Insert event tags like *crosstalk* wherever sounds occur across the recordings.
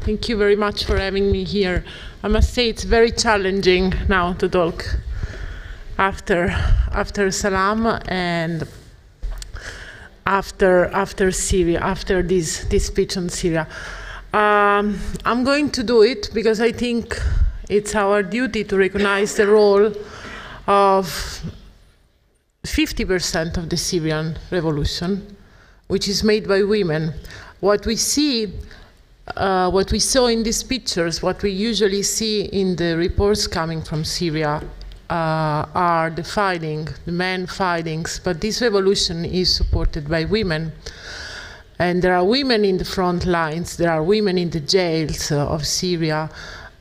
thank you very much for having me here. I must say it's very challenging now to talk after after Salam and after after Syria, after this this speech on Syria. Um, I'm going to do it because I think it's our duty to recognize the role of 50% of the Syrian revolution, which is made by women. What we see, uh, what we saw in these pictures, what we usually see in the reports coming from Syria uh, are the fighting, the men fightings, but this revolution is supported by women. And there are women in the front lines, there are women in the jails uh, of Syria,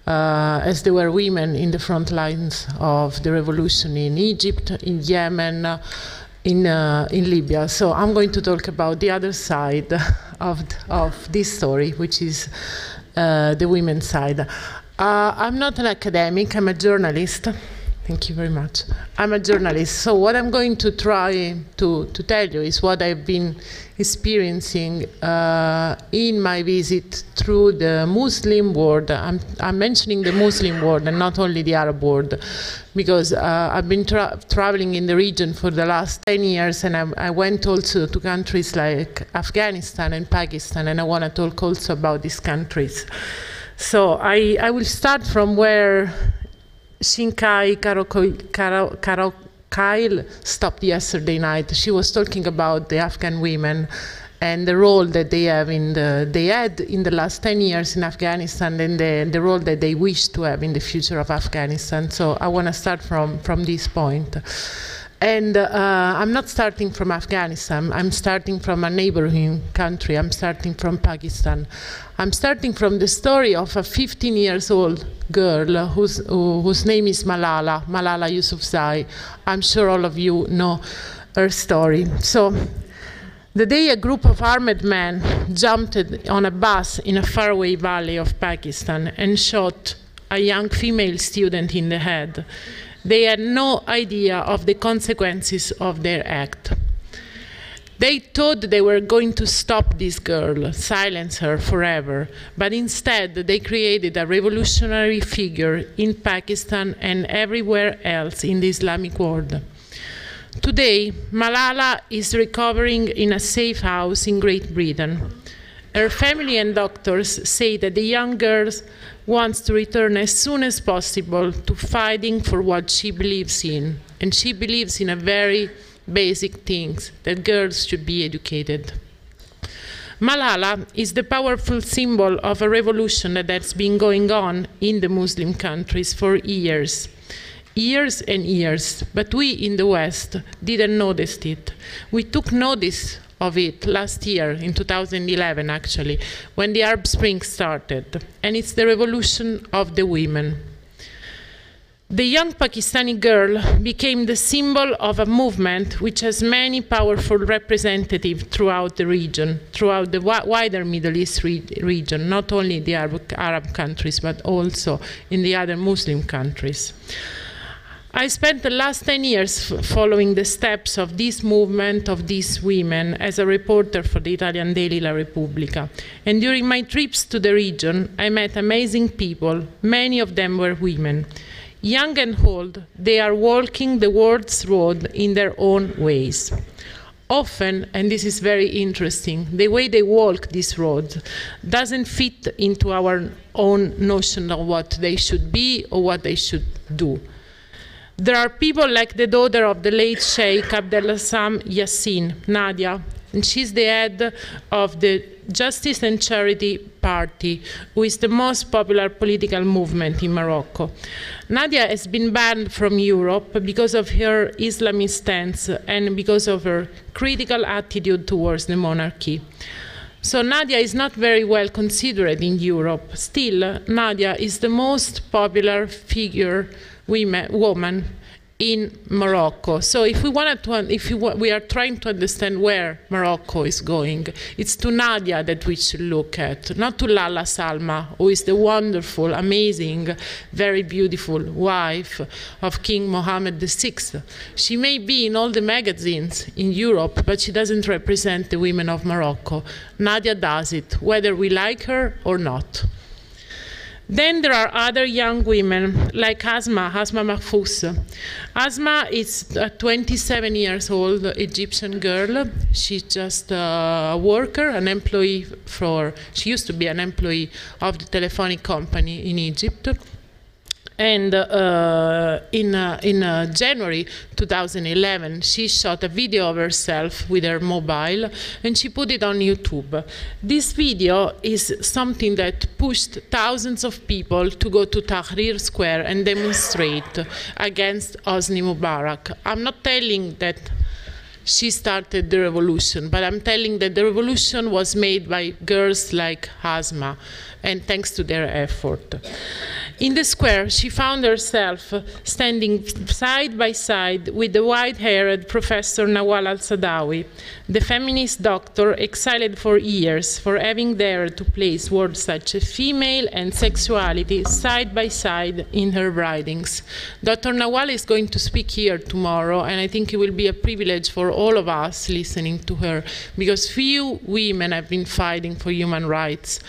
uh, as there were women in the front lines of the revolution in Egypt, in Yemen, uh, in, uh, in Libya. So I'm going to talk about the other side *laughs* of, of this story, which is uh, the women's side. Uh, I'm not an academic, I'm a journalist. Thank you very much. I'm a journalist, so what I'm going to try to, to tell you is what I've been experiencing uh, in my visit through the Muslim world. I'm, I'm, mentioning the Muslim world and not only the Arab world, because uh, I've been tra traveling in the region for the last 10 years and I, I went also to countries like Afghanistan and Pakistan, and I want to talk also about these countries. So I, I will start from where Shinkai Karokhail stopped yesterday night. She was talking about the Afghan women and the role that they have in the they had in the last 10 years in Afghanistan and the, the role that they wish to have in the future of Afghanistan. So I want to start from from this point. And uh, I'm not starting from Afghanistan. I'm starting from a neighboring country. I'm starting from Pakistan. I'm starting from the story of a 15 years old girl whose, whose name is Malala, Malala Yousafzai. I'm sure all of you know her story. So the day a group of armed men jumped on a bus in a faraway valley of Pakistan and shot a young female student in the head, they had no idea of the consequences of their act. They thought they were going to stop this girl, silence her forever, but instead they created a revolutionary figure in Pakistan and everywhere else in the Islamic world. Today, Malala is recovering in a safe house in Great Britain. Her family and doctors say that the young girl wants to return as soon as possible to fighting for what she believes in. And she believes in a very basic things that girls should be educated. Malala is the powerful symbol of a revolution that has been going on in the Muslim countries for years. Years and years, but we in the West didn't notice it. We took notice of it last year, in 2011 actually, when the Arab Spring started, and it's the revolution of the women. The young Pakistani girl became the symbol of a movement which has many powerful representatives throughout the region, throughout the wider Middle East re region, not only the Arab, Arab countries, but also in the other Muslim countries. I spent the last 10 years following the steps of this movement of these women as a reporter for the Italian daily La Repubblica. And during my trips to the region, I met amazing people. Many of them were women. Young and old, they are walking the world's road in their own ways. Often, and this is very interesting, the way they walk this road doesn't fit into our own notion of what they should be or what they should do. There are people like the daughter of the late Sheikh Abdessalam Yassine, Nadia, and she's the head of the Justice and Charity Party, who is the most popular political movement in Morocco. Nadia has been banned from Europe because of her Islamist stance and because of her critical attitude towards the monarchy. So Nadia is not very well considered in Europe. Still, Nadia is the most popular figure women, woman in Morocco. So if we wanted to, if we are trying to understand where Morocco is going, it's to Nadia that we should look at, not to Lalla Salma, who is the wonderful, amazing, very beautiful wife of King Mohammed VI. She may be in all the magazines in Europe, but she doesn't represent the women of Morocco. Nadia does it, whether we like her or not. Then there are other young women like Asma, Asma Mahfouz. Asma is a 27 years old Egyptian girl. She's just uh, a worker, an employee for, she used to be an employee of the telephonic company in Egypt. And uh, in, uh, in uh, January 2011, she shot a video of herself with her mobile and she put it on YouTube. This video is something that pushed thousands of people to go to Tahrir Square and demonstrate against Hosni Mubarak. I'm not telling that she started the revolution, but I'm telling that the revolution was made by girls like Asma, and thanks to their effort. In the square, she found herself standing side by side with the white haired Professor Nawal al Saadawi, the feminist doctor exiled for years for having dared to place words such as female and sexuality side by side in her writings. Dr. Nawal is going to speak here tomorrow, and I think it will be a privilege for all of us listening to her because few women have been fighting for human rights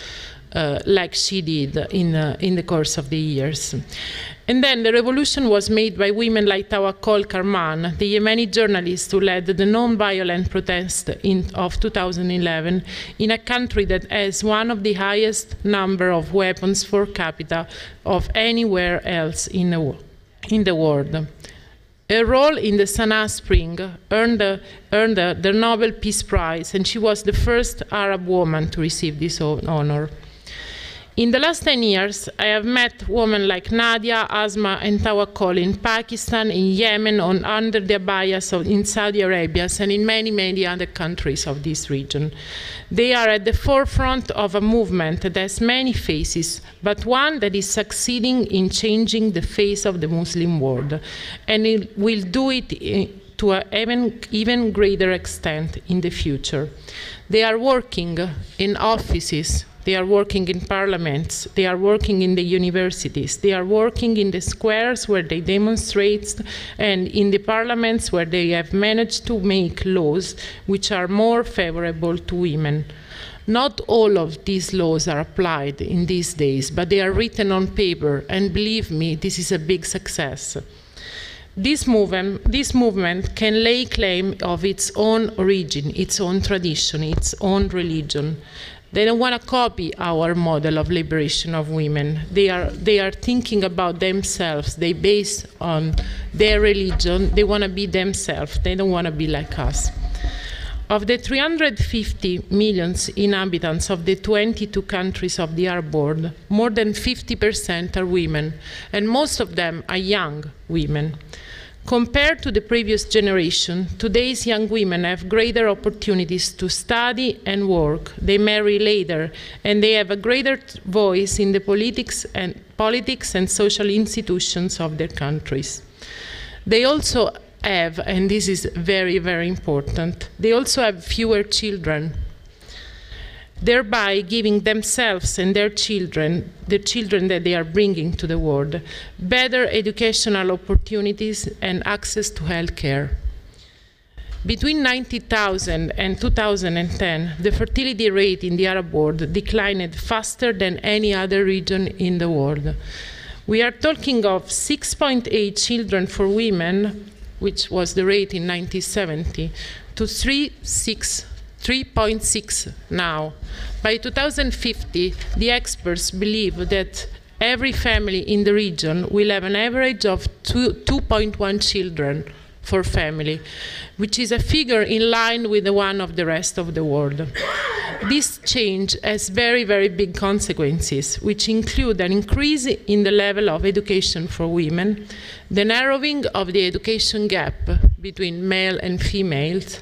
like she did in, uh, in the course of the years. And then the revolution was made by women like Tawakkol Karman, the Yemeni journalist who led the non-violent protest in, of 2011 in a country that has one of the highest number of weapons per capita of anywhere else in the, in the world. Her role in the Sana'a Spring earned, earned the Nobel Peace Prize, and she was the first Arab woman to receive this honor. In the last 10 years, I have met women like Nadia, Asma, and Tawakkol in Pakistan, in Yemen, on under the abayas of, in Saudi Arabia, and in many, many other countries of this region. They are at the forefront of a movement that has many faces, but one that is succeeding in changing the face of the Muslim world, and it will do it eh, to an even, even greater extent in the future. They are working in offices, they are working in parliaments, they are working in the universities, they are working in the squares where they demonstrate, and in the parliaments where they have managed to make laws which are more favorable to women. Not all of these laws are applied in these days, but they are written on paper, and believe me, this is a big success. This movement, this movement, can lay claim of its own origin, its own tradition, its own religion. They don't want to copy our model of liberation of women. They are, they are thinking about themselves. They base on their religion. They want to be themselves. They don't want to be like us. Of the 350 million inhabitants of the 22 countries of the Arab world, more than 50% are women, and most of them are young women. Compared to the previous generation, today's young women have greater opportunities to study and work. They marry later, and they have a greater voice in the politics and, politics and social institutions of their countries. They also have, and this is very, very important, they also have fewer children thereby giving themselves and their children, the children that they are bringing to the world, better educational opportunities and access to health care. Between 90,000 and 2010, the fertility rate in the Arab world declined faster than any other region in the world. We are talking of 6.8 children for women, which was the rate in 1970, to 3.6 3.6 now. By 2050, the experts believe that every family in the region will have an average of 2.1 children for family, which is a figure in line with the one of the rest of the world. This change has very, very big consequences, which include an increase in the level of education for women, the narrowing of the education gap between male and females,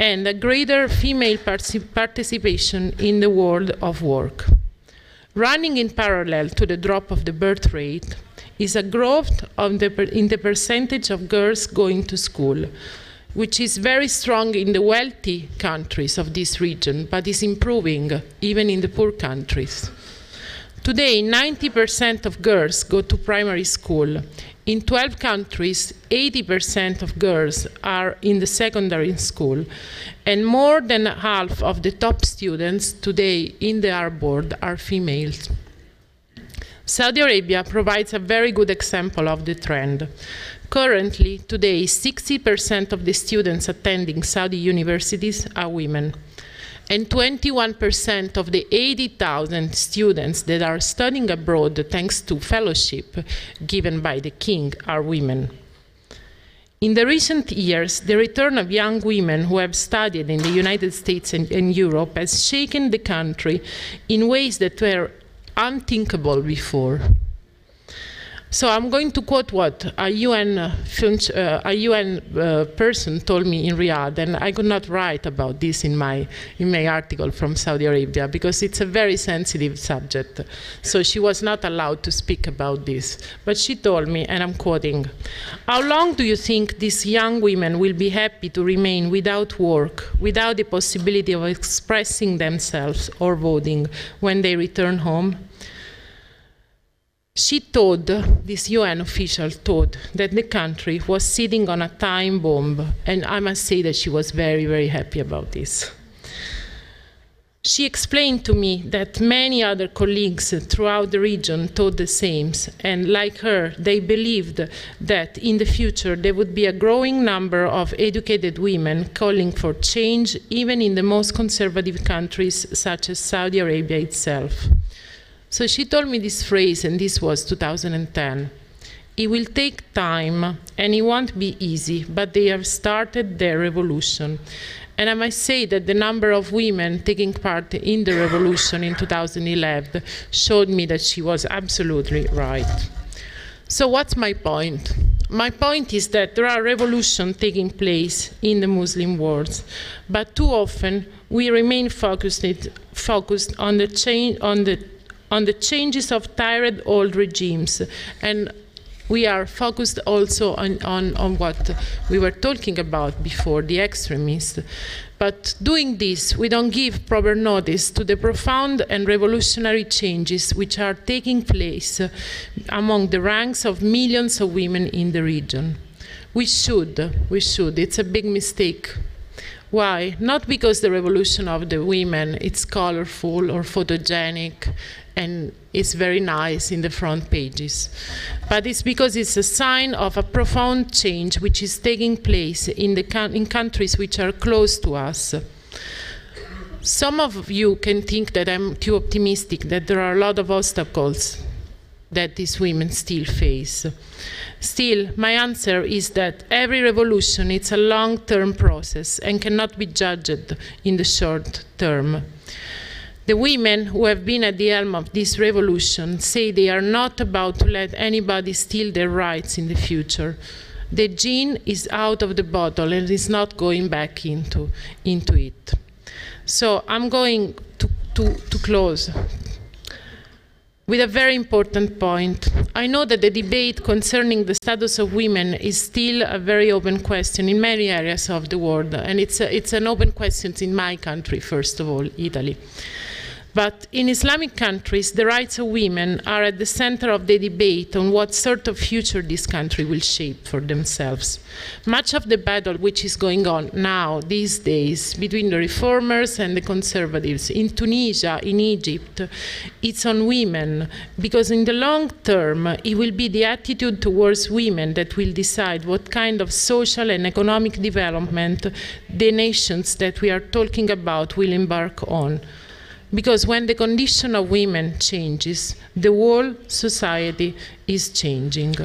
and a greater female participation in the world of work. Running in parallel to the drop of the birth rate is a growth the, in the percentage of girls going to school, which is very strong in the wealthy countries of this region, but is improving even in the poor countries. Today, 90% of girls go to primary school. In 12 countries, 80% of girls are in the secondary school, and more than half of the top students today in the Arab world are females. Saudi Arabia provides a very good example of the trend. Currently, today, 60% of the students attending Saudi universities are women and 21% of the 80,000 students that are studying abroad thanks to fellowship given by the king are women. In the recent years, the return of young women who have studied in the United States and, and Europe has shaken the country in ways that were unthinkable before. So I'm going to quote what a UN, uh, a UN uh, person told me in Riyadh, and I could not write about this in my, in my article from Saudi Arabia because it's a very sensitive subject. So she was not allowed to speak about this. But she told me, and I'm quoting, How long do you think these young women will be happy to remain without work, without the possibility of expressing themselves or voting when they return home? She told, this UN official told, that the country was sitting on a time bomb, and I must say that she was very, very happy about this. She explained to me that many other colleagues throughout the region thought the same, and like her, they believed that in the future there would be a growing number of educated women calling for change, even in the most conservative countries such as Saudi Arabia itself. So she told me this phrase, and this was 2010. It will take time and it won't be easy, but they have started their revolution. And I must say that the number of women taking part in the revolution in 2011 showed me that she was absolutely right. So, what's my point? My point is that there are revolutions taking place in the Muslim world, but too often we remain focused, focused on the change on the on the changes of tired old regimes and we are focused also on, on, on what we were talking about before, the extremists. But doing this, we don't give proper notice to the profound and revolutionary changes which are taking place among the ranks of millions of women in the region. We should, we should, it's a big mistake why? Not because the revolution of the women it's colorful or photogenic and it's very nice in the front pages, but it's because it's a sign of a profound change which is taking place in the in countries which are close to us. Some of you can think that I'm too optimistic, that there are a lot of obstacles that these women still face. Still, my answer is that every revolution is a long-term process and cannot be judged in the short term. The women who have been at the helm of this revolution say they are not about to let anybody steal their rights in the future. The gene is out of the bottle and is not going back into, into it. So I'm going to, to, to close with a very important point. I know that the debate concerning the status of women is still a very open question in many areas of the world, and it's, a, it's an open question in my country, first of all, Italy. But in Islamic countries, the rights of women are at the center of the debate on what sort of future this country will shape for themselves. Much of the battle which is going on now, these days, between the reformers and the conservatives in Tunisia, in Egypt, it's on women, because in the long term, it will be the attitude towards women that will decide what kind of social and economic development the nations that we are talking about will embark on. Because when the condition of women changes, the whole society is changing.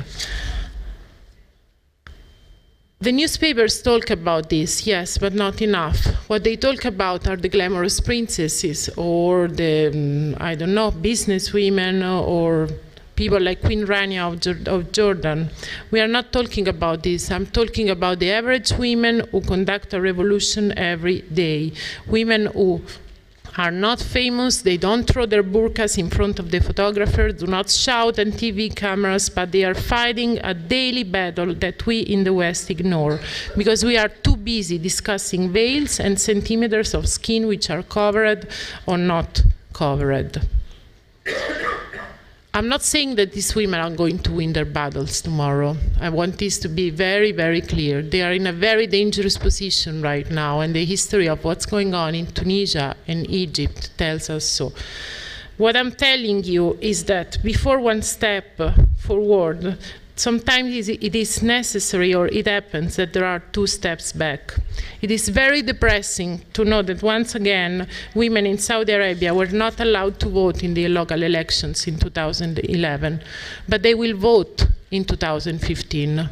The newspapers talk about this, yes, but not enough. What they talk about are the glamorous princesses or the, um, I don't know, business women or people like Queen Rania of, of, Jordan. We are not talking about this. I'm talking about the average women who conduct a revolution every day. Women who are not famous, they don't throw their burqas in front of the photographer, do not shout at TV cameras, but they are fighting a daily battle that we in the West ignore because we are too busy discussing veils and centimeters of skin which are covered or not covered. I'm not saying that these women are going to win their battles tomorrow. I want this to be very, very clear. They are in a very dangerous position right now, and the history of what's going on in Tunisia and Egypt tells us so. What I'm telling you is that before one step forward, sometimes it is necessary or it happens that there are two steps back. It is very depressing to know that once again women in Saudi Arabia were not allowed to vote in the local elections in 2011, but they will vote in 2015.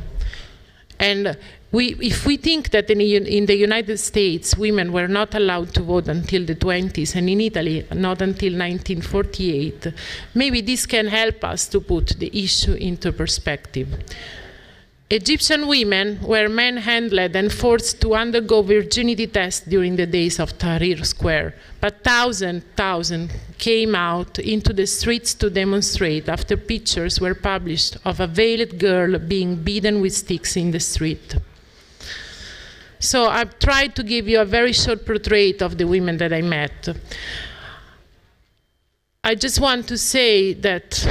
And we, if we think that in, in, the United States women were not allowed to vote until the 20s and in Italy not until 1948, maybe this can help us to put the issue into perspective. Egyptian women were manhandled and forced to undergo virginity tests during the days of Tahrir Square, but thousands, thousands came out into the streets to demonstrate after pictures were published of a veiled girl being beaten with sticks in the street. So I've tried to give you a very short portrait of the women that I met. I just want to say that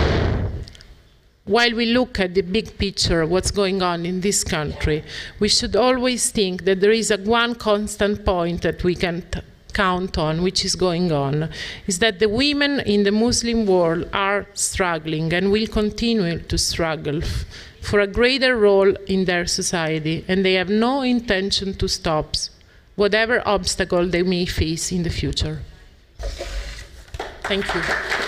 while we look at the big picture of what's going on in this country, we should always think that there is a one constant point that we can count on, which is going on, is that the women in the Muslim world are struggling and will continue to struggle for a greater role in their society, and they have no intention to stop whatever obstacle they may face in the future. Thank you.